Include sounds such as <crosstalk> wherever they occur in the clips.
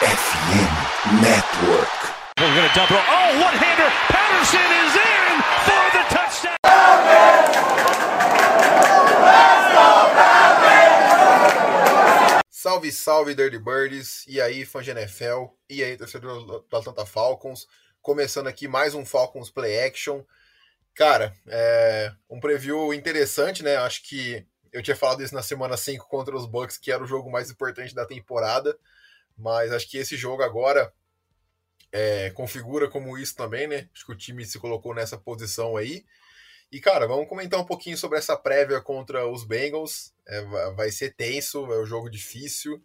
FM Network. We're going to double. Oh, one-hander. Patterson is in for the touchdown. Salve, salve, Dirty Birds! E aí, fã de NFL? E aí, torcedor do Atlanta Falcons? Começando aqui mais um Falcons Play Action. Cara, é um preview interessante, né? Acho que eu tinha falado isso na semana 5 contra os Bucks, que era o jogo mais importante da temporada. Mas acho que esse jogo agora é, configura como isso também, né? Acho que o time se colocou nessa posição aí. E, cara, vamos comentar um pouquinho sobre essa prévia contra os Bengals. É, vai ser tenso, é um jogo difícil.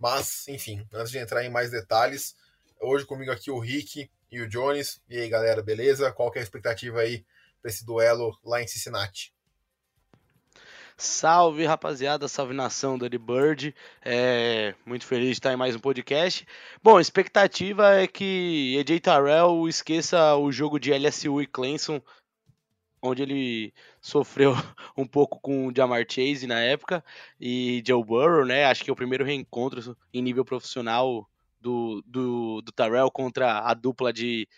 Mas, enfim, antes de entrar em mais detalhes, hoje comigo aqui o Rick e o Jones. E aí, galera, beleza? Qual que é a expectativa aí para esse duelo lá em Cincinnati? Salve rapaziada, salve nação do Bird. É, muito feliz de estar em mais um podcast. Bom, a expectativa é que EJ Tarrell esqueça o jogo de LSU e Clemson onde ele sofreu <laughs> um pouco com o Jamar Chase na época e Joe Burrow, né? Acho que é o primeiro reencontro em nível profissional do, do, do contra a dupla de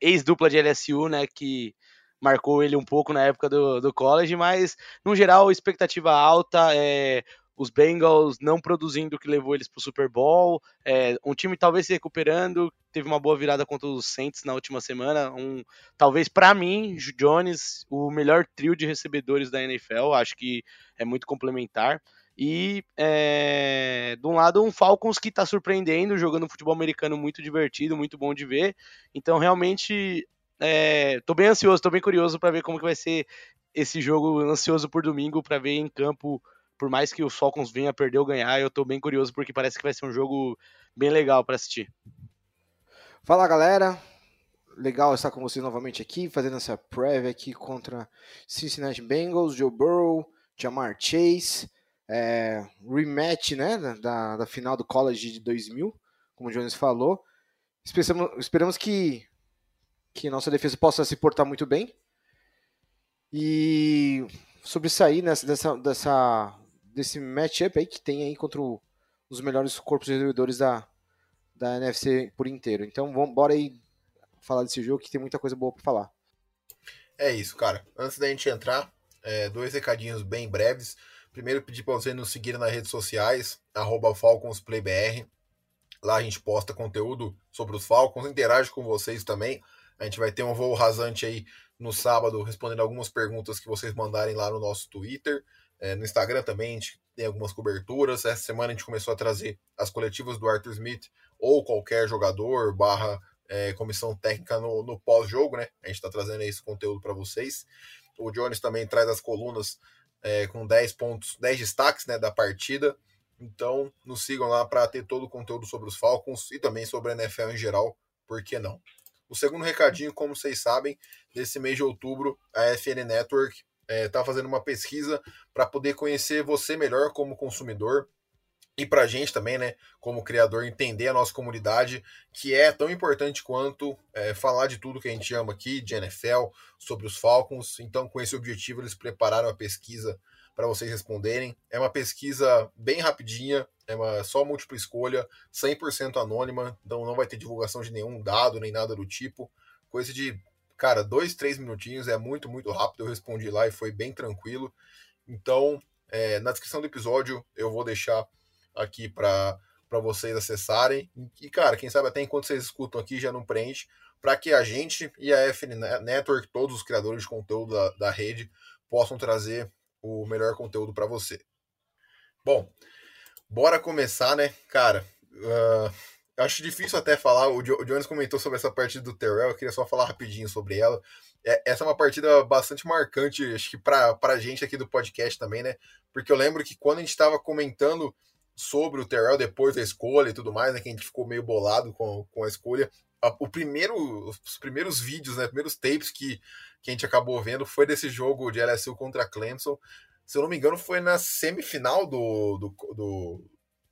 ex-dupla de LSU, né? Que marcou ele um pouco na época do, do college, mas no geral expectativa alta, é, os Bengals não produzindo o que levou eles para o Super Bowl, é, um time talvez se recuperando, teve uma boa virada contra os Saints na última semana, um talvez para mim, Jones, o melhor trio de recebedores da NFL, acho que é muito complementar. E é, de um lado, um Falcons que está surpreendendo, jogando futebol americano muito divertido, muito bom de ver. Então, realmente, é, bem ansioso, estou bem curioso para ver como que vai ser esse jogo, ansioso por domingo, para ver em campo por mais que o Falcons venha perder ou ganhar, eu tô bem curioso porque parece que vai ser um jogo bem legal para assistir. Fala galera, legal estar com vocês novamente aqui, fazendo essa prévia aqui contra Cincinnati Bengals, Joe Burrow, Jamar Chase, é, rematch né, da, da final do college de 2000, como o Jones falou. Esperamos, esperamos que, que nossa defesa possa se portar muito bem. E sobre sair nessa, dessa, dessa desse matchup aí que tem aí contra os melhores corpos de recebedores da, da NFC por inteiro. Então vamos bora aí falar desse jogo que tem muita coisa boa para falar. É isso, cara. Antes da gente entrar, é, dois recadinhos bem breves. Primeiro, pedir para você nos seguir nas redes sociais, FalconsPlayBR. Lá a gente posta conteúdo sobre os Falcons, interage com vocês também. A gente vai ter um voo rasante aí no sábado, respondendo algumas perguntas que vocês mandarem lá no nosso Twitter. É, no Instagram também a gente tem algumas coberturas. Essa semana a gente começou a trazer as coletivas do Arthur Smith ou qualquer jogador barra é, comissão técnica no, no pós-jogo, né? A gente está trazendo esse conteúdo para vocês. O Jones também traz as colunas é, com 10 pontos, 10 destaques né, da partida. Então, nos sigam lá para ter todo o conteúdo sobre os Falcons e também sobre a NFL em geral, por que não? O segundo recadinho, como vocês sabem, nesse mês de outubro, a FN Network está é, tá fazendo uma pesquisa para poder conhecer você melhor como consumidor e para a gente também, né, como criador, entender a nossa comunidade, que é tão importante quanto é, falar de tudo que a gente ama aqui, de NFL, sobre os Falcons. Então, com esse objetivo, eles prepararam a pesquisa para vocês responderem. É uma pesquisa bem rapidinha, é só múltipla escolha, 100% anônima, então não vai ter divulgação de nenhum dado nem nada do tipo. Coisa de Cara, dois, três minutinhos é muito, muito rápido. Eu respondi lá e foi bem tranquilo. Então, é, na descrição do episódio eu vou deixar aqui para vocês acessarem. E, cara, quem sabe até enquanto vocês escutam aqui já não preenche, para que a gente e a FN Network, todos os criadores de conteúdo da, da rede, possam trazer o melhor conteúdo para você. Bom, bora começar, né? Cara, uh, acho difícil até falar. O, Jones comentou sobre essa partida do Terrell, eu queria só falar rapidinho sobre ela. É, essa é uma partida bastante marcante, acho que para a gente aqui do podcast também, né? Porque eu lembro que quando a gente estava comentando sobre o Terrell depois da escolha e tudo mais, né? Que a gente ficou meio bolado com, com a escolha. A, o primeiro, os primeiros vídeos, né? Primeiros tapes que, que a gente acabou vendo foi desse jogo de LSU contra Clemson. Se eu não me engano, foi na semifinal do, do, do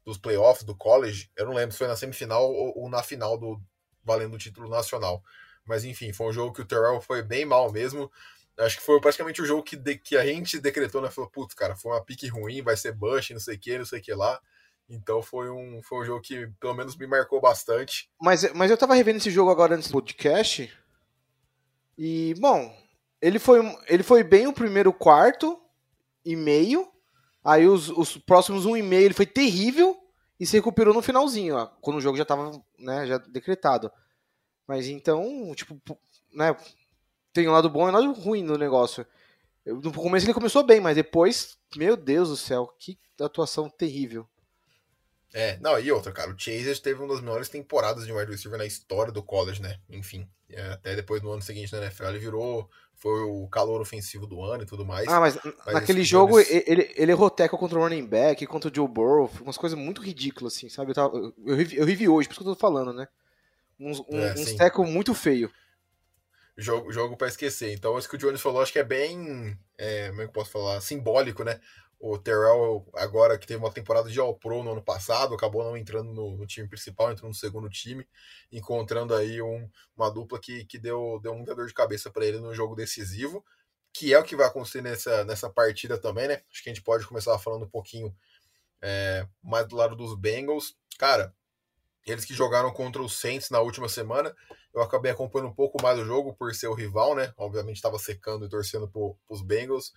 dos playoffs do college. Eu não lembro se foi na semifinal ou, ou na final do valendo o título nacional. Mas enfim, foi um jogo que o Terrell foi bem mal mesmo. Acho que foi praticamente o jogo que, de, que a gente decretou, né? Falou, putz, cara, foi uma pique ruim, vai ser Bush, não sei o que, não sei o que lá. Então foi um, foi um jogo que pelo menos me marcou bastante. Mas, mas eu tava revendo esse jogo agora nesse podcast. E, bom, ele foi, ele foi bem o primeiro quarto e meio. Aí os, os próximos um e meio ele foi terrível e se recuperou no finalzinho, ó, quando o jogo já tava né, já decretado. Mas então, tipo, né, tem um lado bom e um lado ruim no negócio. No começo ele começou bem, mas depois, meu Deus do céu, que atuação terrível. É, não, e outra, cara, o Chase teve uma das melhores temporadas de wide receiver na história do college, né? Enfim, é, até depois no ano seguinte na NFL ele virou, foi o calor ofensivo do ano e tudo mais. Ah, mas, mas naquele jogo eles... ele, ele errou tackle contra o running back, contra o Joe Burrow, umas coisas muito ridículas, assim, sabe? Eu, tava, eu, eu, revi, hoje, por isso que eu tô falando, né? Uns, um, é, uns tackle muito feio. Jogo, jogo para esquecer. Então, isso que o Jones falou, acho que é bem, é, como é que eu posso falar, simbólico, né? O Terrell, agora que teve uma temporada de All-Pro no ano passado, acabou não entrando no, no, time principal, entrou no segundo time, encontrando aí um, uma dupla que, que deu, deu muita dor de cabeça para ele no jogo decisivo, que é o que vai acontecer nessa, nessa partida também, né? Acho que a gente pode começar falando um pouquinho é, mais do lado dos Bengals. Cara, eles que jogaram contra os Saints na última semana, eu acabei acompanhando um pouco mais o jogo por ser o rival, né? Obviamente estava secando e torcendo para os Bengals.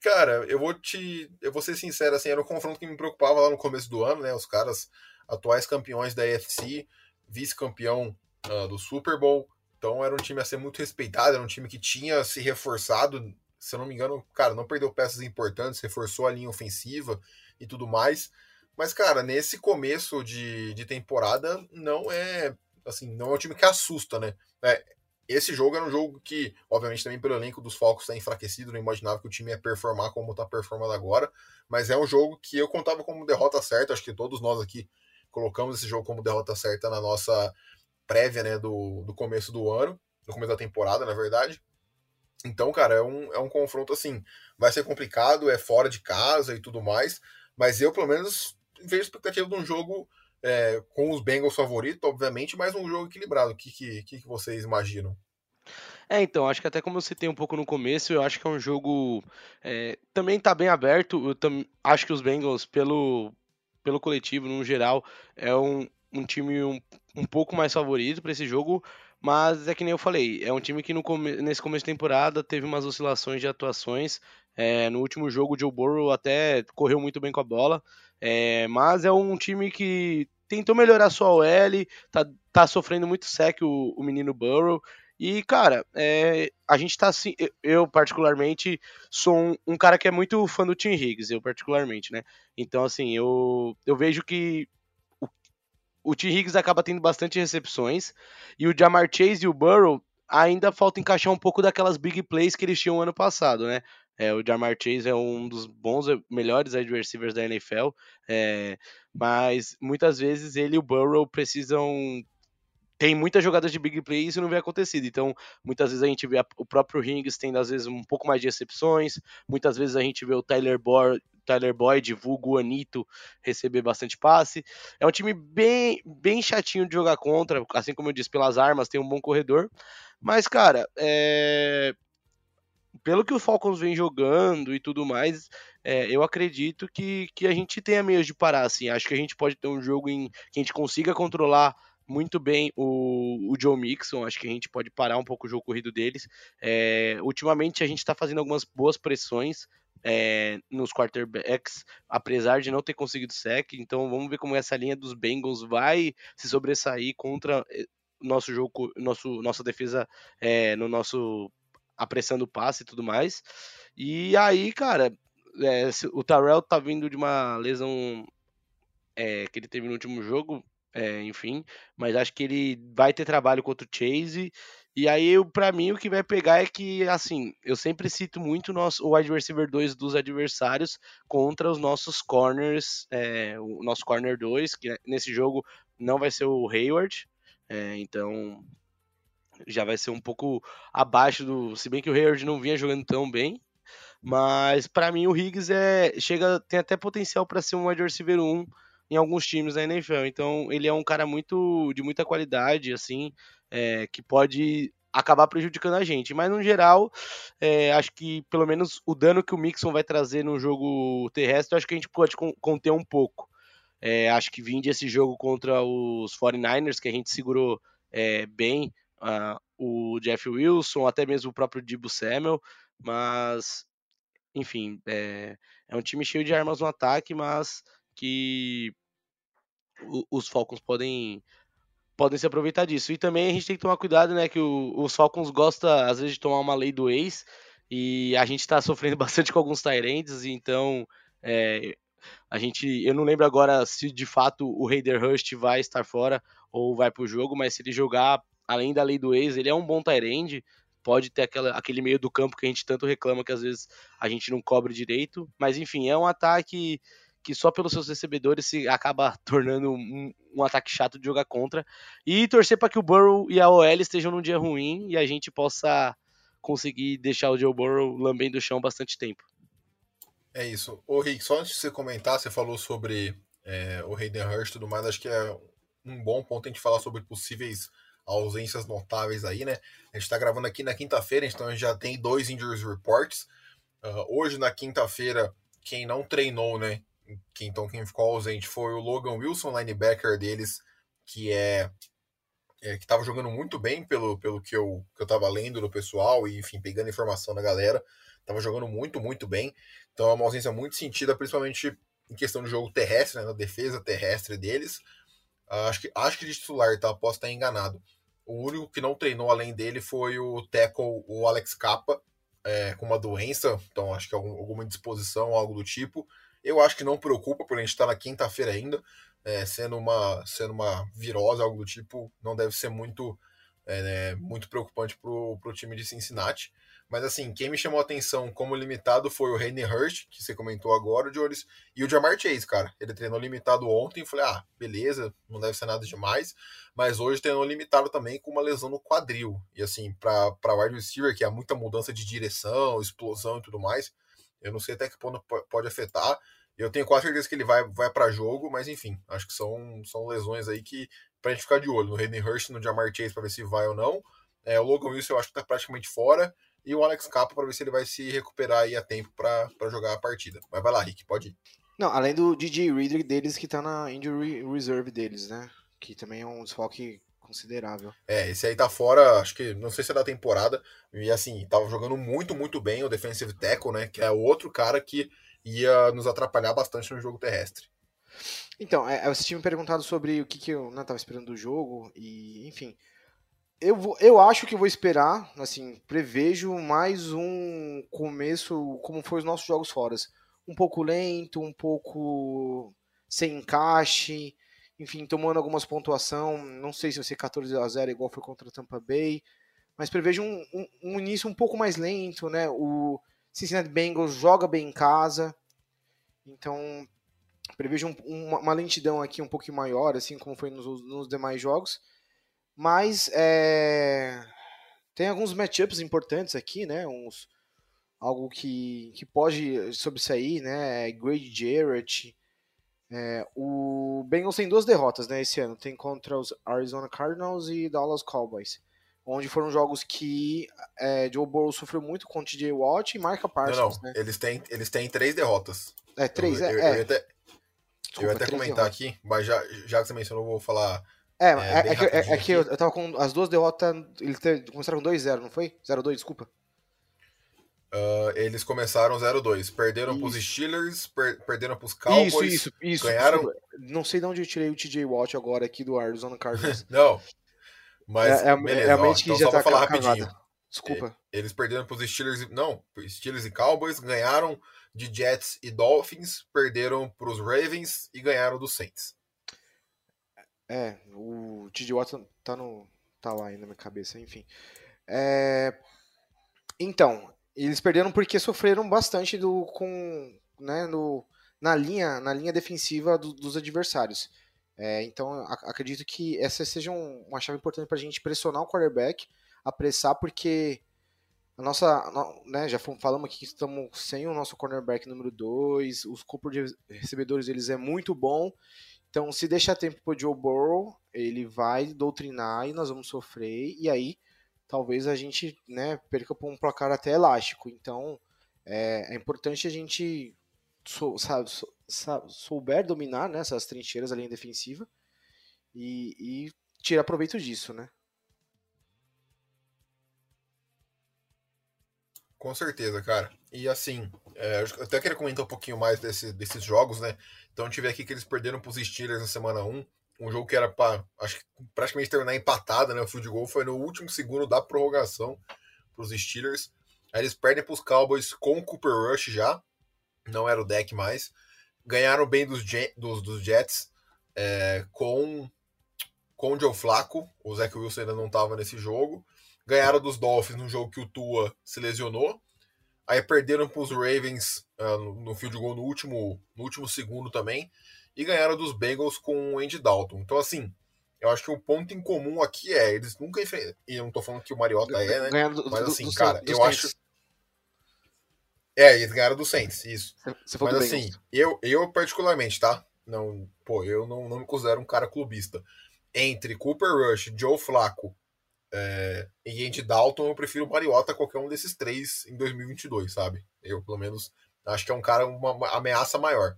Cara, eu vou te. Eu vou ser sincero, assim, era um confronto que me preocupava lá no começo do ano, né? Os caras, atuais campeões da AFC, vice-campeão uh, do Super Bowl. Então era um time a ser muito respeitado, era um time que tinha se reforçado. Se eu não me engano, cara, não perdeu peças importantes, reforçou a linha ofensiva e tudo mais. Mas, cara, nesse começo de, de temporada, não é. Assim, não é um time que assusta, né? É, esse jogo era um jogo que, obviamente, também pelo elenco dos Falcons está enfraquecido, não imaginava que o time ia performar como está performando agora, mas é um jogo que eu contava como derrota certa, acho que todos nós aqui colocamos esse jogo como derrota certa na nossa prévia, né, do, do começo do ano, no começo da temporada, na verdade. Então, cara, é um, é um confronto assim, vai ser complicado, é fora de casa e tudo mais, mas eu, pelo menos, vejo expectativa de um jogo é, com os Bengals favoritos, obviamente, mas um jogo equilibrado. O que, que, que vocês imaginam? É, então, acho que até como eu citei um pouco no começo, eu acho que é um jogo. É, também tá bem aberto. Eu tam, acho que os Bengals, pelo, pelo coletivo, no geral, é um, um time um, um pouco mais favorito para esse jogo. Mas é que nem eu falei, é um time que no nesse começo de temporada teve umas oscilações de atuações. É, no último jogo, o Joe Burrow até correu muito bem com a bola. É, mas é um time que tentou melhorar sua OL, tá, tá sofrendo muito sec o, o menino Burrow. E, cara, é, a gente tá assim. Eu, particularmente, sou um, um, cara que é muito fã do Tim Higgs, eu, particularmente, né? Então, assim, eu, eu vejo que o, o Tim Higgs acaba tendo bastante recepções e o Jamar Chase e o Burrow ainda falta encaixar um pouco daquelas big plays que eles tinham ano passado, né? É, o Jamar Chase é um dos bons, eh, melhores receivers da NFL, é, mas muitas vezes ele e o Burrow precisam tem muitas jogadas de big play e isso não vem acontecido. Então, muitas vezes a gente vê o próprio Rings tendo, às vezes, um pouco mais de recepções. Muitas vezes a gente vê o Tyler, Boyd, Tyler Boyd, vulgo Anito, receber bastante passe. É um time bem, bem chatinho de jogar contra, assim como eu disse, pelas armas, tem um bom corredor. Mas, cara, é pelo que o Falcons vem jogando e tudo mais, é, eu acredito que, que a gente tenha meios de parar, assim. Acho que a gente pode ter um jogo em que a gente consiga controlar muito bem o, o Joe Mixon. Acho que a gente pode parar um pouco o jogo corrido deles. É, ultimamente a gente está fazendo algumas boas pressões é, nos quarterbacks, apesar de não ter conseguido sec. Então vamos ver como essa linha dos Bengals vai se sobressair contra eh, nosso jogo, nosso, nossa defesa é, no nosso apressando o passe e tudo mais. E aí, cara, é, o Tarell tá vindo de uma lesão é, que ele teve no último jogo, é, enfim, mas acho que ele vai ter trabalho contra o Chase. E aí, para mim, o que vai pegar é que, assim, eu sempre cito muito o, nosso, o wide receiver 2 dos adversários contra os nossos corners, é, o nosso corner 2, que nesse jogo não vai ser o Hayward, é, então já vai ser um pouco abaixo do. Se bem que o Hayward não vinha jogando tão bem. Mas para mim o Higgs é chega tem até potencial para ser um wide receiver 1 em alguns times da NFL. Então ele é um cara muito de muita qualidade, assim, é, que pode acabar prejudicando a gente. Mas no geral, é, acho que pelo menos o dano que o Mixon vai trazer no jogo terrestre, acho que a gente pode conter um pouco. É, acho que vim desse jogo contra os 49ers, que a gente segurou é, bem uh, o Jeff Wilson, até mesmo o próprio Dibu Samuel, mas enfim, é, é um time cheio de armas no ataque, mas que os Falcons podem podem se aproveitar disso. E também a gente tem que tomar cuidado, né, que o, os Falcons gostam às vezes de tomar uma lei do ex, e a gente está <laughs> sofrendo bastante com alguns Tyrants, então é, a gente, eu não lembro agora se de fato o Raider Hurst vai estar fora ou vai para o jogo, mas se ele jogar além da lei do ex, ele é um bom Tyrande, pode ter aquela, aquele meio do campo que a gente tanto reclama que às vezes a gente não cobre direito, mas enfim, é um ataque que só pelos seus recebedores se acaba <laughs> tornando um, um ataque chato de jogar contra. E torcer para que o Burrow e a OL estejam num dia ruim e a gente possa conseguir deixar o Joe Burrow lambendo o chão bastante tempo. É isso. Ô Rick, só antes de você comentar, você falou sobre é, o Hayden Hurst e tudo mais, acho que é um bom ponto a gente falar sobre possíveis ausências notáveis aí, né? A gente tá gravando aqui na quinta-feira, então a gente já tem dois injuries reports. Uh, hoje, na quinta-feira, quem não treinou, né? Quem, então quem ficou ausente foi o Logan Wilson, linebacker deles, que é, é que estava jogando muito bem pelo, pelo que eu, que eu tava lendo do pessoal e, enfim, pegando informação da galera. Tava jogando muito, muito bem. Então é uma ausência muito sentida, principalmente em questão do jogo terrestre, né, na defesa terrestre deles. Uh, acho, que, acho que de titular, tá? Posso estar enganado. O único que não treinou além dele foi o tackle, o Alex Capa, é, com uma doença, então acho que algum, alguma indisposição, algo do tipo. Eu acho que não preocupa, porque a gente está na quinta-feira ainda, é, sendo, uma, sendo uma virose, algo do tipo, não deve ser muito, é, né, muito preocupante para o time de Cincinnati. Mas assim, quem me chamou a atenção como limitado foi o Hayden Hurst, que você comentou agora, Joris, e o Jamar Chase, cara. Ele treinou limitado ontem, falei, ah, beleza, não deve ser nada demais. Mas hoje treinou limitado também com uma lesão no quadril. E assim, para wide receiver, que há muita mudança de direção, explosão e tudo mais, eu não sei até que ponto pode afetar. Eu tenho quase certeza que ele vai, vai para jogo, mas enfim, acho que são, são lesões aí que pra gente ficar de olho no Hayden Hurst, no Jamar Chase, para ver se vai ou não. É, o Logan Wilson eu acho que tá praticamente fora e o Alex Capa para ver se ele vai se recuperar aí a tempo para jogar a partida. Mas vai lá, Rick, pode ir. Não, além do DJ Reader deles que tá na injury reserve deles, né? Que também é um desfoque considerável. É, esse aí tá fora, acho que não sei se é da temporada, e assim, tava jogando muito, muito bem o defensive tackle, né, que é o outro cara que ia nos atrapalhar bastante no jogo terrestre. Então, é, você tinha me perguntado sobre o que, que eu não tava esperando do jogo, e enfim, eu, vou, eu acho que vou esperar, assim, prevejo mais um começo como foi os nossos jogos fora. Um pouco lento, um pouco sem encaixe, enfim, tomando algumas pontuação. Não sei se vai ser 14 a 0 igual foi contra o Tampa Bay, mas prevejo um, um, um início um pouco mais lento, né? O Cincinnati Bengals joga bem em casa, então prevejo um, uma, uma, lentidão aqui um pouquinho maior, assim como foi nos, nos demais jogos. Mas é, tem alguns matchups importantes aqui, né? Uns, algo que, que pode sobressair, né? É Grady Jarrett. É, o Bengals tem duas derrotas né, esse ano. Tem contra os Arizona Cardinals e Dallas Cowboys. Onde foram jogos que é, Joe Burrow sofreu muito com o TJ Watt e Marca Parsons. Não, não. Né? Eles, têm, eles têm três derrotas. É, três, eu, é. Eu, é. eu ia até, Desculpa, eu até comentar derrotas. aqui, mas já, já que você mencionou, eu vou falar é, é, é, que, é, é que eu, eu tava com as duas derrotas. Eles começaram com 2-0, não foi? 0-2, desculpa. Uh, eles começaram 0-2. Perderam isso. pros Steelers, per, perderam pros Cowboys. Isso, isso, isso. Ganharam. Não sei de onde eu tirei o TJ Watt agora aqui do Arizona Cardinals. <laughs> não. Mas. É, é, beleza, realmente ó, que então já tá falar rapidinho. Desculpa. Eles perderam pros Steelers. Não, Steelers e Cowboys. Ganharam de Jets e Dolphins. Perderam pros Ravens e ganharam dos Saints. É, o TJ Watson tá, no, tá lá ainda na minha cabeça, enfim. É, então, eles perderam porque sofreram bastante do, com, né, no, na, linha, na linha defensiva do, dos adversários. É, então, acredito que essa seja um, uma chave importante para a gente pressionar o quarterback, apressar, porque a nossa, né, já falamos aqui que estamos sem o nosso cornerback número 2, os corpos de recebedores deles é muito bom, então, se deixar tempo pro Joe Burrow, ele vai doutrinar e nós vamos sofrer, e aí talvez a gente né, perca por um placar até elástico. Então, é, é importante a gente sou, sabe, sou, souber dominar né, essas trincheiras, a linha defensiva, e, e tirar proveito disso, né? Com certeza, cara. E assim, é, eu até queria comentar um pouquinho mais desse, desses jogos, né? Então vê aqui que eles perderam para os Steelers na semana 1. Um jogo que era para, acho praticamente terminar empatado, né? O field goal foi no último segundo da prorrogação para os Steelers. Aí eles perdem para os Cowboys com o Cooper Rush já. Não era o deck mais ganharam bem dos, dos, dos Jets é, com, com o Joe Flacco. O Zach Wilson ainda não estava nesse jogo. Ganharam dos Dolphins no jogo que o Tua se lesionou. Aí perderam para os Ravens uh, no, no field goal no último, no último segundo também. E ganharam dos Bengals com o Andy Dalton. Então, assim, eu acho que o ponto em comum aqui é, eles nunca enfrentaram. E eu não tô falando que o Mariota é, né? Ganhando Mas assim, do, cara, do, eu acho. É, eles ganharam do Saints, isso. Você Mas assim, eu, eu particularmente, tá? Não, pô, eu não, não me considero um cara clubista. Entre Cooper Rush, Joe Flacco é, e Andy Dalton, eu prefiro o Mariota qualquer um desses três em 2022, sabe? Eu, pelo menos, acho que é um cara, uma, uma ameaça maior.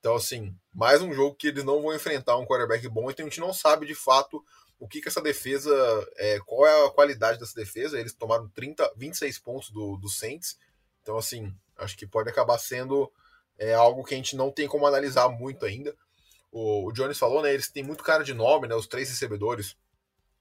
Então, assim, mais um jogo que eles não vão enfrentar um quarterback bom, então a gente não sabe de fato o que, que essa defesa, é, qual é a qualidade dessa defesa. Eles tomaram 30, 26 pontos do, do Saints então, assim, acho que pode acabar sendo é, algo que a gente não tem como analisar muito ainda. O, o Jones falou, né? Eles têm muito cara de nome, né? Os três recebedores,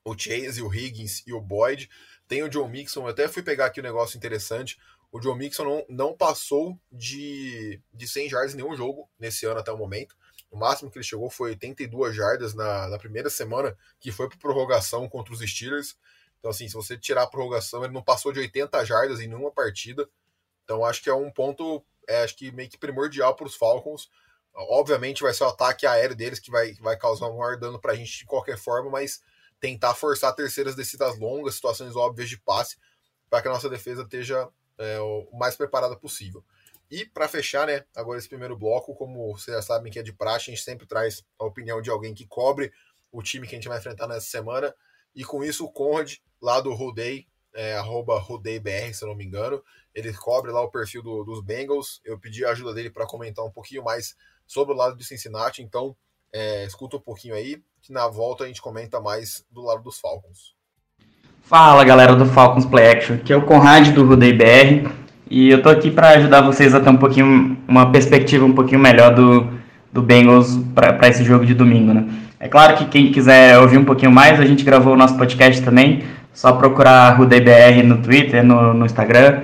o Chase, o Higgins e o Boyd. Tem o John Mixon, eu até fui pegar aqui um negócio interessante. O John Mixon não, não passou de, de 100 jardas em nenhum jogo nesse ano até o momento. O máximo que ele chegou foi 82 jardas na, na primeira semana, que foi para prorrogação contra os Steelers. Então, assim, se você tirar a prorrogação, ele não passou de 80 jardas em nenhuma partida. Então acho que é um ponto, é, acho que meio que primordial para os Falcons. Obviamente vai ser o ataque aéreo deles que vai, vai causar um maior dano para a gente de qualquer forma, mas tentar forçar terceiras descidas longas, situações óbvias de passe, para que a nossa defesa esteja é, o mais preparada possível. E para fechar, né, agora esse primeiro bloco, como vocês já sabem que é de praxe, a gente sempre traz a opinião de alguém que cobre o time que a gente vai enfrentar nessa semana. E com isso, o Conrad, lá do Rodei, é, arroba se eu não me engano, ele cobre lá o perfil do, dos Bengals. Eu pedi a ajuda dele para comentar um pouquinho mais sobre o lado de Cincinnati, então é, escuta um pouquinho aí, que na volta a gente comenta mais do lado dos Falcons. Fala galera do Falcons Play Action, aqui é o Conrad do Rudei BR e eu tô aqui para ajudar vocês a ter um pouquinho, uma perspectiva um pouquinho melhor do, do Bengals para esse jogo de domingo, né? É claro que quem quiser ouvir um pouquinho mais, a gente gravou o nosso podcast também, só procurar Rudei BR no Twitter, no, no Instagram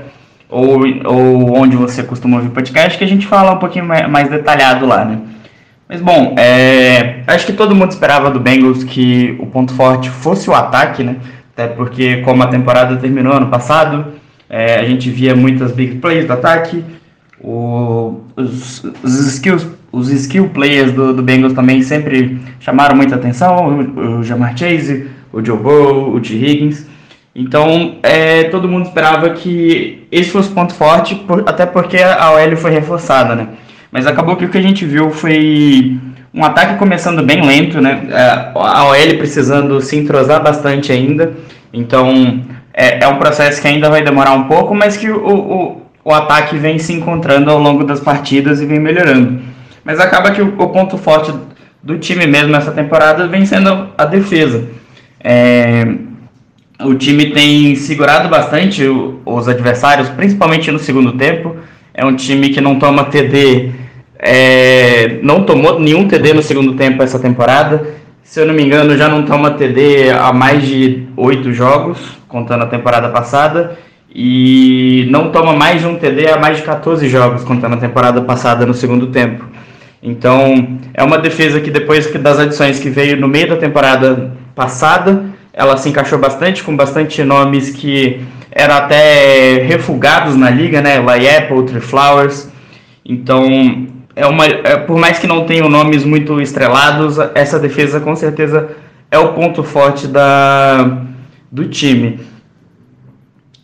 ou, ou onde você costuma ouvir podcast, que a gente fala um pouquinho mais detalhado lá, né? Mas bom, é, acho que todo mundo esperava do Bengals que o ponto forte fosse o ataque, né? Até porque como a temporada terminou ano passado, é, a gente via muitas big plays do ataque, o, os, os, skills, os skill players do, do Bengals também sempre chamaram muita atenção, o, o Jamar Chase, o Joe Burrow, o T. Higgins. Então, é, todo mundo esperava que esse fosse o ponto forte, por, até porque a OL foi reforçada, né? Mas acabou que o que a gente viu foi um ataque começando bem lento, né? É, a OL precisando se entrosar bastante ainda. Então, é, é, um processo que ainda vai demorar um pouco, mas que o, o, o ataque vem se encontrando ao longo das partidas e vem melhorando. Mas acaba que o, o ponto forte do time mesmo nessa temporada vem sendo a defesa. É, o time tem segurado bastante os adversários, principalmente no segundo tempo. É um time que não toma TD, é, não tomou nenhum TD no segundo tempo essa temporada. Se eu não me engano, já não toma TD há mais de oito jogos, contando a temporada passada. E não toma mais de um TD há mais de 14 jogos, contando a temporada passada no segundo tempo. Então, é uma defesa que depois das adições que veio no meio da temporada passada, ela se encaixou bastante, com bastante nomes que eram até refugados na liga, né? Lai Apple, Tree Flowers. Então, é uma, é, por mais que não tenham nomes muito estrelados, essa defesa com certeza é o ponto forte da, do time.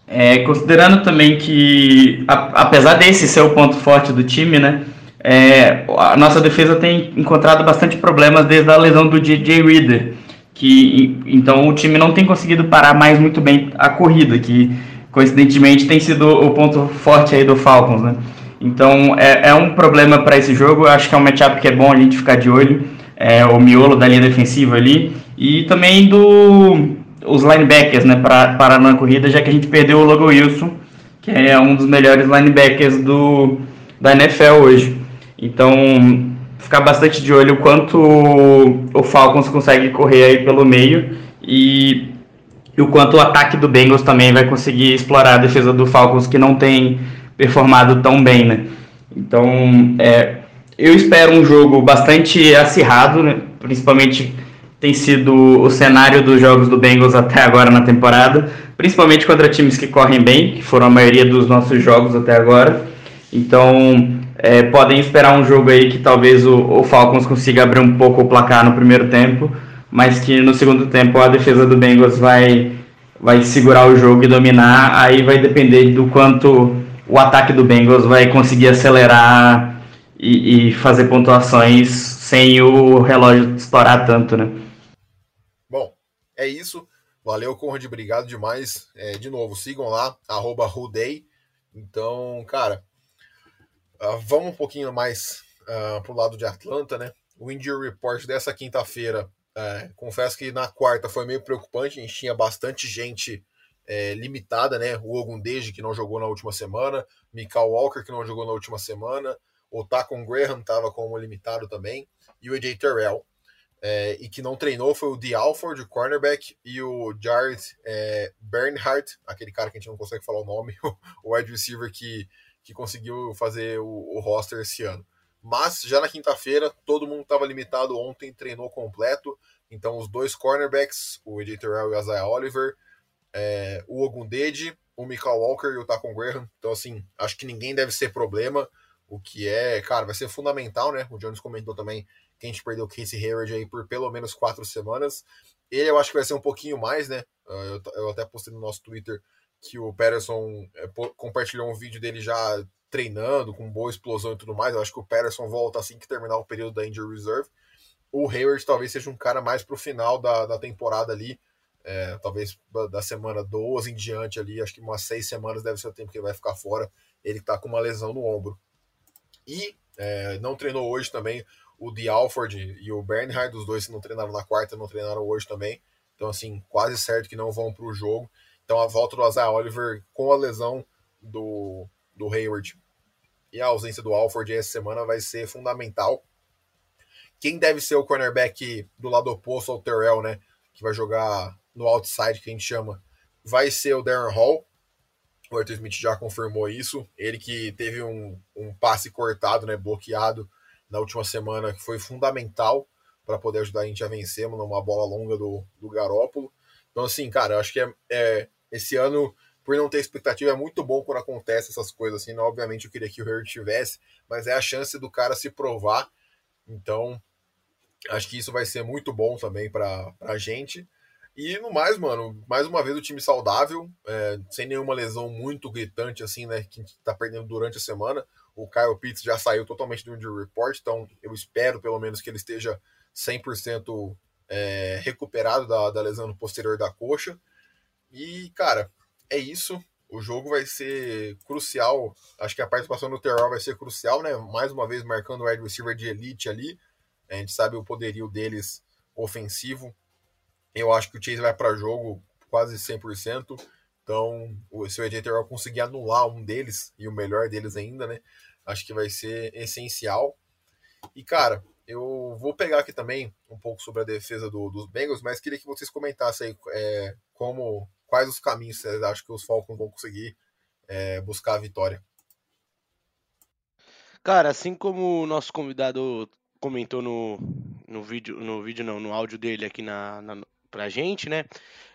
É, considerando também que, a, apesar desse ser o ponto forte do time, né? É, a nossa defesa tem encontrado bastante problemas desde a lesão do DJ Reader que então o time não tem conseguido parar mais muito bem a corrida, que coincidentemente tem sido o ponto forte aí do Falcons, né? Então é, é um problema para esse jogo. Acho que é um matchup que é bom a gente ficar de olho. É, o miolo da linha defensiva ali. E também do os linebackers, né, para parar na corrida, já que a gente perdeu o Logan Wilson, que é um dos melhores linebackers do, da NFL hoje. Então, ficar bastante de olho quanto o Falcons consegue correr aí pelo meio e, e o quanto o ataque do Bengals também vai conseguir explorar a defesa do Falcons, que não tem performado tão bem, né? Então, é, eu espero um jogo bastante acirrado, né? principalmente tem sido o cenário dos jogos do Bengals até agora na temporada, principalmente contra times que correm bem, que foram a maioria dos nossos jogos até agora. Então, é, podem esperar um jogo aí que talvez o, o, Falcons consiga abrir um pouco o placar no primeiro tempo, mas que no segundo tempo a defesa do Bengals vai, vai segurar o jogo e dominar. Aí vai depender do quanto o ataque do Bengals vai conseguir acelerar e, e fazer pontuações sem o relógio estourar tanto, né? É isso. Valeu, Conrad, obrigado demais. É, de novo, sigam lá, arroba. Então, cara, uh, vamos um pouquinho mais uh, pro lado de Atlanta, né? O Injury Report dessa quinta-feira, uh, confesso que na quarta foi meio preocupante, a gente tinha bastante gente é, limitada, né? O Ogundeji, que não jogou na última semana, Mikael Walker, que não jogou na última semana, o Tacon Graham estava como limitado também, e o AJ Terrell é, e que não treinou foi o D. Alford, o cornerback, e o Jared Bernhardt, aquele cara que a gente não consegue falar o nome, <laughs> o wide receiver que, que conseguiu fazer o, o roster esse ano. Mas já na quinta-feira, todo mundo estava limitado ontem, treinou completo. Então, os dois cornerbacks, o Terrell e o Isaiah Oliver, é, o Ogundede, o Michael Walker e o Tacon Graham. Então, assim, acho que ninguém deve ser problema. O que é, cara, vai ser fundamental, né? O Jones comentou também que a gente perdeu o Casey Hayward aí por pelo menos quatro semanas. Ele eu acho que vai ser um pouquinho mais, né? Ah, eu, eu até postei no nosso Twitter que o Patterson é, compartilhou um vídeo dele já treinando, com boa explosão e tudo mais. Eu acho que o Patterson volta assim que terminar o período da Injury Reserve. O Hayward talvez seja um cara mais pro final da, da temporada ali. É, talvez da semana 12 em diante ali, acho que umas seis semanas deve ser o tempo que ele vai ficar fora. Ele tá com uma lesão no ombro. E é, não treinou hoje também o de Alford e o Bernhard, os dois que não treinaram na quarta, não treinaram hoje também. Então, assim, quase certo que não vão para o jogo. Então, a volta do Isaiah Oliver com a lesão do, do Hayward e a ausência do Alford essa semana vai ser fundamental. Quem deve ser o cornerback do lado oposto ao Terrell, né? Que vai jogar no outside, que a gente chama, vai ser o Darren Hall. O Arthur Smith já confirmou isso. Ele que teve um, um passe cortado, né? Bloqueado na última semana, que foi fundamental para poder ajudar a gente a vencer numa bola longa do, do Garópolo. Então, assim, cara, eu acho que é, é, esse ano, por não ter expectativa, é muito bom quando acontece essas coisas assim. Não, obviamente, eu queria que o Hurd tivesse, mas é a chance do cara se provar. Então, acho que isso vai ser muito bom também para a gente. E no mais, mano, mais uma vez o time saudável, é, sem nenhuma lesão muito gritante, assim, né? Que tá perdendo durante a semana. O Kyle Pitts já saiu totalmente do injury report, então eu espero pelo menos que ele esteja 100% é, recuperado da, da lesão posterior da coxa. E, cara, é isso. O jogo vai ser crucial. Acho que a participação do Terrell vai ser crucial, né? Mais uma vez marcando o wide receiver de elite ali. A gente sabe o poderio deles ofensivo. Eu acho que o Chase vai para jogo quase 100%. Então, se o AJ Terrell conseguir anular um deles, e o melhor deles ainda, né? Acho que vai ser essencial. E, cara, eu vou pegar aqui também um pouco sobre a defesa do, dos Bengals, mas queria que vocês comentassem aí é, como, quais os caminhos vocês acham que os Falcons vão conseguir é, buscar a vitória. Cara, assim como o nosso convidado comentou no, no vídeo, no vídeo não, no áudio dele aqui na, na, pra gente, né?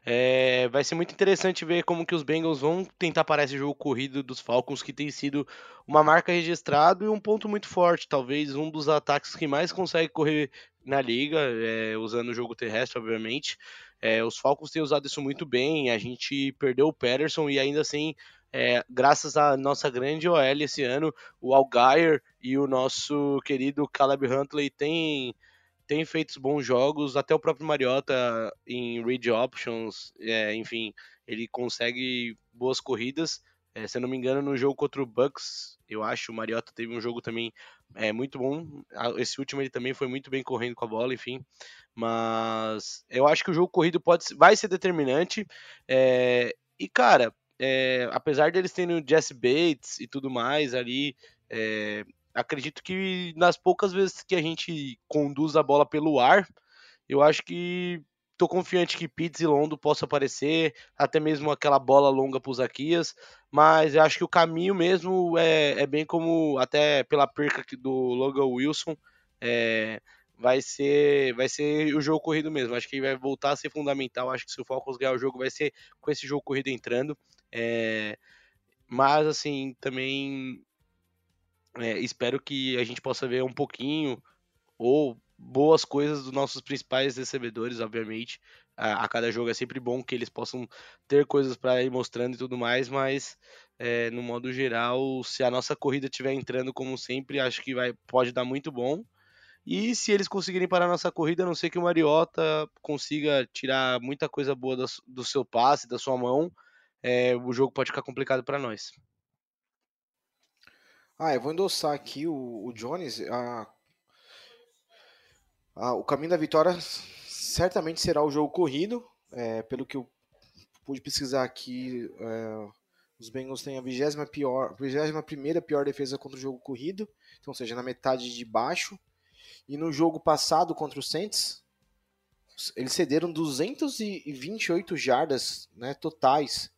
É, vai ser muito interessante ver como que os Bengals vão tentar parar esse jogo corrido dos Falcons, que tem sido uma marca registrada e um ponto muito forte. Talvez um dos ataques que mais consegue correr na liga, é, usando o jogo terrestre, obviamente. É, os Falcons têm usado isso muito bem. A gente perdeu o Patterson e ainda assim, é, graças à nossa grande OL esse ano, o Algier e o nosso querido Caleb Huntley têm tem feito bons jogos, até o próprio Mariota em read options, é, enfim, ele consegue boas corridas. É, se eu não me engano, no jogo contra o Bucks, eu acho, o Mariota teve um jogo também é, muito bom. Esse último ele também foi muito bem correndo com a bola, enfim. Mas eu acho que o jogo corrido pode, vai ser determinante. É, e, cara, é, apesar deles terem o Jesse Bates e tudo mais ali, é, acredito que nas poucas vezes que a gente conduz a bola pelo ar, eu acho que tô confiante que Pitts e Londo possam aparecer, até mesmo aquela bola longa para o Zaquias, mas eu acho que o caminho mesmo é, é bem como, até pela perca do Logan Wilson, é, vai ser vai ser o jogo corrido mesmo. Acho que vai voltar a ser fundamental. Acho que se o Falcons ganhar o jogo, vai ser com esse jogo corrido entrando. É, mas, assim, também é, espero que a gente possa ver um pouquinho ou boas coisas dos nossos principais recebedores, obviamente. A, a cada jogo é sempre bom que eles possam ter coisas para ir mostrando e tudo mais, mas é, no modo geral, se a nossa corrida estiver entrando como sempre, acho que vai, pode dar muito bom. E se eles conseguirem parar a nossa corrida, a não sei que o Mariota consiga tirar muita coisa boa do, do seu passe, da sua mão, é, o jogo pode ficar complicado para nós. Ah, eu vou endossar aqui o, o Jones. A, a, o caminho da vitória certamente será o jogo corrido. É, pelo que eu pude pesquisar aqui, é, os Bengals têm a 21 pior, 21 pior defesa contra o jogo corrido, então, ou seja, na metade de baixo. E no jogo passado contra o Saints, eles cederam 228 jardas né, totais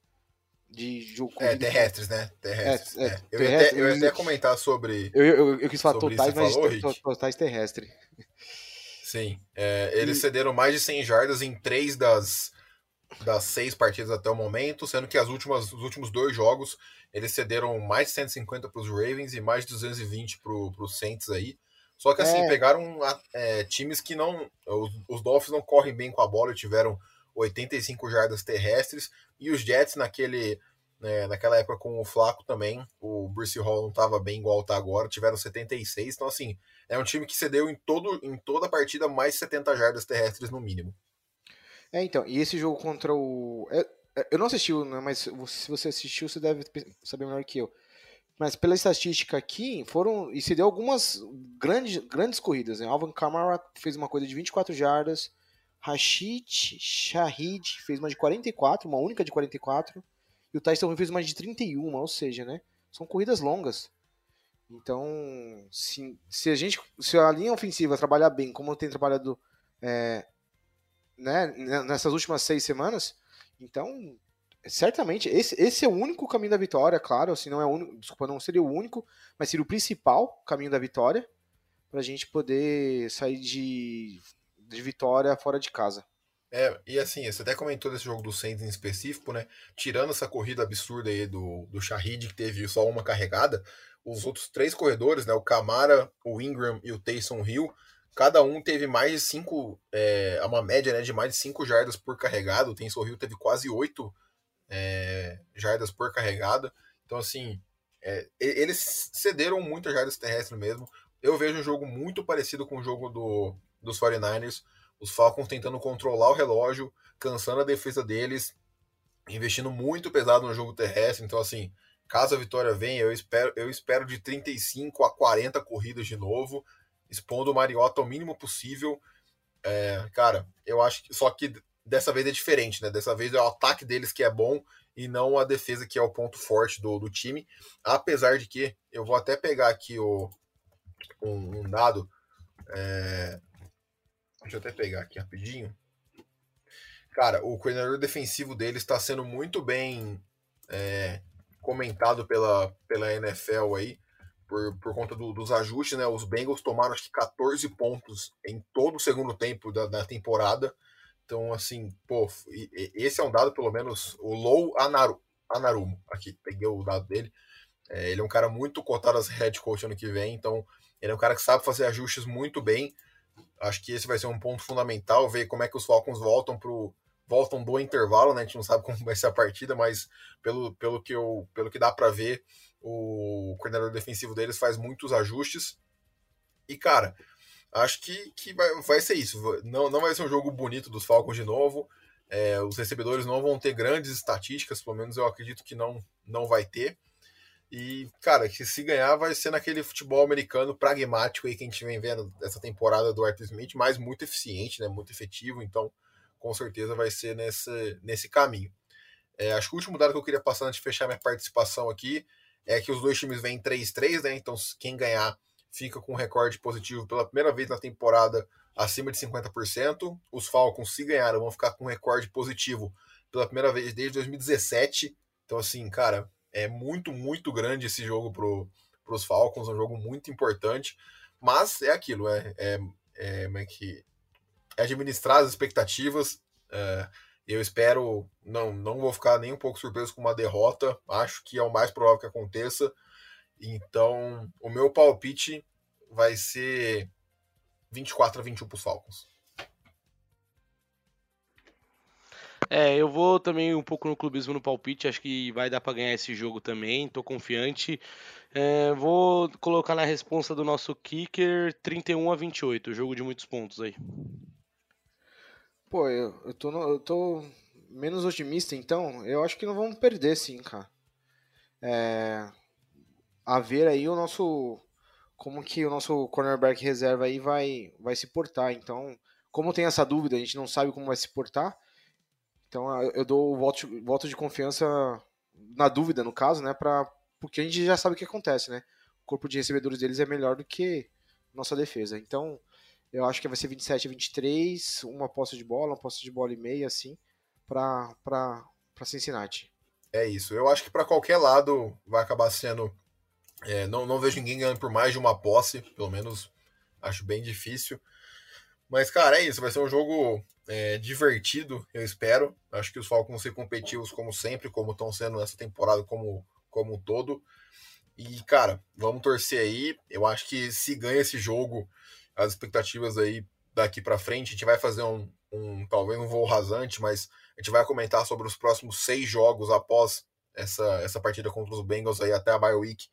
de jogo É, terrestres, né? Terrestres. É, é, é. Eu, terrestre, ia até, eu ia até comentar sobre. Eu, eu, eu quis falar totais, mas falou, totais terrestre. Sim. É, eles e... cederam mais de 100 jardas em três das, das seis partidas até o momento, sendo que as últimas, os últimos dois jogos eles cederam mais de 150 para os Ravens e mais de 220 para os Saints aí. Só que assim, é. pegaram é, times que não. Os, os Dolphins não correm bem com a bola, tiveram 85 jardas terrestres, e os Jets naquele, né, naquela época com o Flaco também, o Bruce Hall não estava bem igual está agora, tiveram 76, então assim, é um time que cedeu em, todo, em toda a partida mais 70 jardas terrestres no mínimo. É, então, e esse jogo contra o... É, é, eu não assisti, né, mas se você assistiu, você deve saber melhor que eu. Mas pela estatística aqui, foram. E se deu algumas grandes, grandes corridas. Né? Alvin Kamara fez uma coisa de 24 jardas. Rashid Shahid fez uma de 44, uma única de 44, e o Tyson Hill fez uma de 31, ou seja, né? São corridas longas. Então, se, se a gente, se a linha ofensiva trabalhar bem, como tem trabalhado é, né, nessas últimas seis semanas, então certamente esse, esse é o único caminho da vitória, claro, assim não é único, desculpa, não seria o único, mas seria o principal caminho da vitória para a gente poder sair de de vitória fora de casa. É, e assim, você até comentou desse jogo do Saints em específico, né? Tirando essa corrida absurda aí do, do Shahid, que teve só uma carregada, os outros três corredores, né? O Camara, o Ingram e o Taysom Hill, cada um teve mais de cinco, é, uma média né, de mais de cinco jardas por carregado. O Taysom Hill teve quase oito é, jardas por carregada. Então, assim, é, eles cederam muitas jardas terrestres mesmo. Eu vejo um jogo muito parecido com o jogo do, dos 49ers, os Falcons tentando controlar o relógio, cansando a defesa deles, investindo muito pesado no jogo terrestre. Então, assim, caso a vitória venha, eu espero, eu espero de 35 a 40 corridas de novo, expondo o Mariota ao mínimo possível. É, cara, eu acho que. Só que dessa vez é diferente, né? Dessa vez é o ataque deles que é bom e não a defesa que é o ponto forte do, do time. Apesar de que eu vou até pegar aqui o, um, um dado. É, Deixa eu até pegar aqui rapidinho. Cara, o coordenador defensivo dele está sendo muito bem é, comentado pela, pela NFL aí, por, por conta do, dos ajustes, né? Os Bengals tomaram acho que 14 pontos em todo o segundo tempo da, da temporada. Então, assim, pô, esse é um dado, pelo menos, o Low Anaru, Anarumo, aqui, peguei o dado dele. É, ele é um cara muito cotado as head coach ano que vem, então ele é um cara que sabe fazer ajustes muito bem. Acho que esse vai ser um ponto fundamental, ver como é que os Falcons voltam pro voltam do intervalo, né? A gente não sabe <laughs> como vai ser a partida, mas pelo, pelo que eu pelo que dá para ver, o coordenador defensivo deles faz muitos ajustes. E cara, acho que, que vai, vai ser isso. Não, não vai ser um jogo bonito dos Falcons de novo. É, os recebedores não vão ter grandes estatísticas, pelo menos eu acredito que não, não vai ter. E, cara, que se ganhar vai ser naquele futebol americano pragmático aí que a gente vem vendo essa temporada do Arthur Smith, mas muito eficiente, né? Muito efetivo, então com certeza vai ser nesse, nesse caminho. É, acho que o último dado que eu queria passar antes de fechar minha participação aqui é que os dois times vêm 3-3, né? Então quem ganhar fica com um recorde positivo pela primeira vez na temporada acima de 50%. Os Falcons, se ganharam, vão ficar com um recorde positivo pela primeira vez desde 2017. Então, assim, cara, é muito, muito grande esse jogo para os Falcons, é um jogo muito importante, mas é aquilo, é, é, é, é que é administrar as expectativas. É, eu espero, não, não vou ficar nem um pouco surpreso com uma derrota, acho que é o mais provável que aconteça. Então, o meu palpite vai ser 24 a 21 para os Falcons. É, eu vou também um pouco no clubismo no palpite, acho que vai dar para ganhar esse jogo também, tô confiante. É, vou colocar na resposta do nosso kicker 31 a 28, jogo de muitos pontos aí. Pô, eu, eu, tô, no, eu tô menos otimista, então eu acho que não vamos perder sim, cara. É, a ver aí o nosso como que o nosso cornerback reserva aí vai vai se portar. Então, como tem essa dúvida, a gente não sabe como vai se portar. Então eu dou o voto, voto de confiança na dúvida, no caso, né? Pra, porque a gente já sabe o que acontece, né? O corpo de recebedores deles é melhor do que nossa defesa. Então eu acho que vai ser 27 a 23, uma posse de bola, uma posse de bola e meia, assim, para Cincinnati. É isso. Eu acho que para qualquer lado vai acabar sendo. É, não, não vejo ninguém ganhando por mais de uma posse, pelo menos acho bem difícil. Mas, cara, é isso. Vai ser um jogo é, divertido, eu espero. Acho que os Falcons vão ser competitivos como sempre, como estão sendo nessa temporada como, como um todo. E, cara, vamos torcer aí. Eu acho que se ganha esse jogo, as expectativas aí daqui para frente, a gente vai fazer um, um, talvez um voo rasante, mas a gente vai comentar sobre os próximos seis jogos após essa, essa partida contra os Bengals aí até a bye week.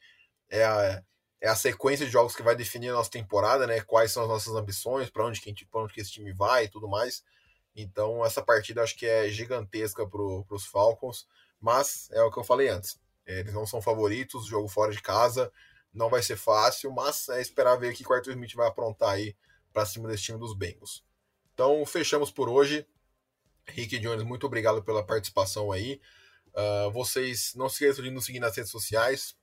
É a, é a sequência de jogos que vai definir a nossa temporada, né? Quais são as nossas ambições, para onde, que onde que esse time vai e tudo mais. Então, essa partida acho que é gigantesca para os Falcons, mas é o que eu falei antes. Eles não são favoritos, jogo fora de casa, não vai ser fácil, mas é esperar ver o que o Arthur Smith vai aprontar aí para cima desse time dos Bengals. Então, fechamos por hoje. Rick Jones, muito obrigado pela participação aí. Uh, vocês não se esqueçam de nos seguir nas redes sociais,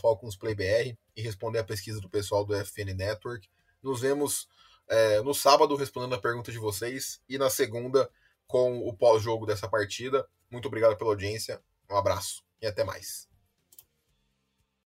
FalconsPlayBR, e responder a pesquisa do pessoal do FN Network. Nos vemos é, no sábado respondendo a pergunta de vocês e na segunda com o pós-jogo dessa partida. Muito obrigado pela audiência, um abraço e até mais.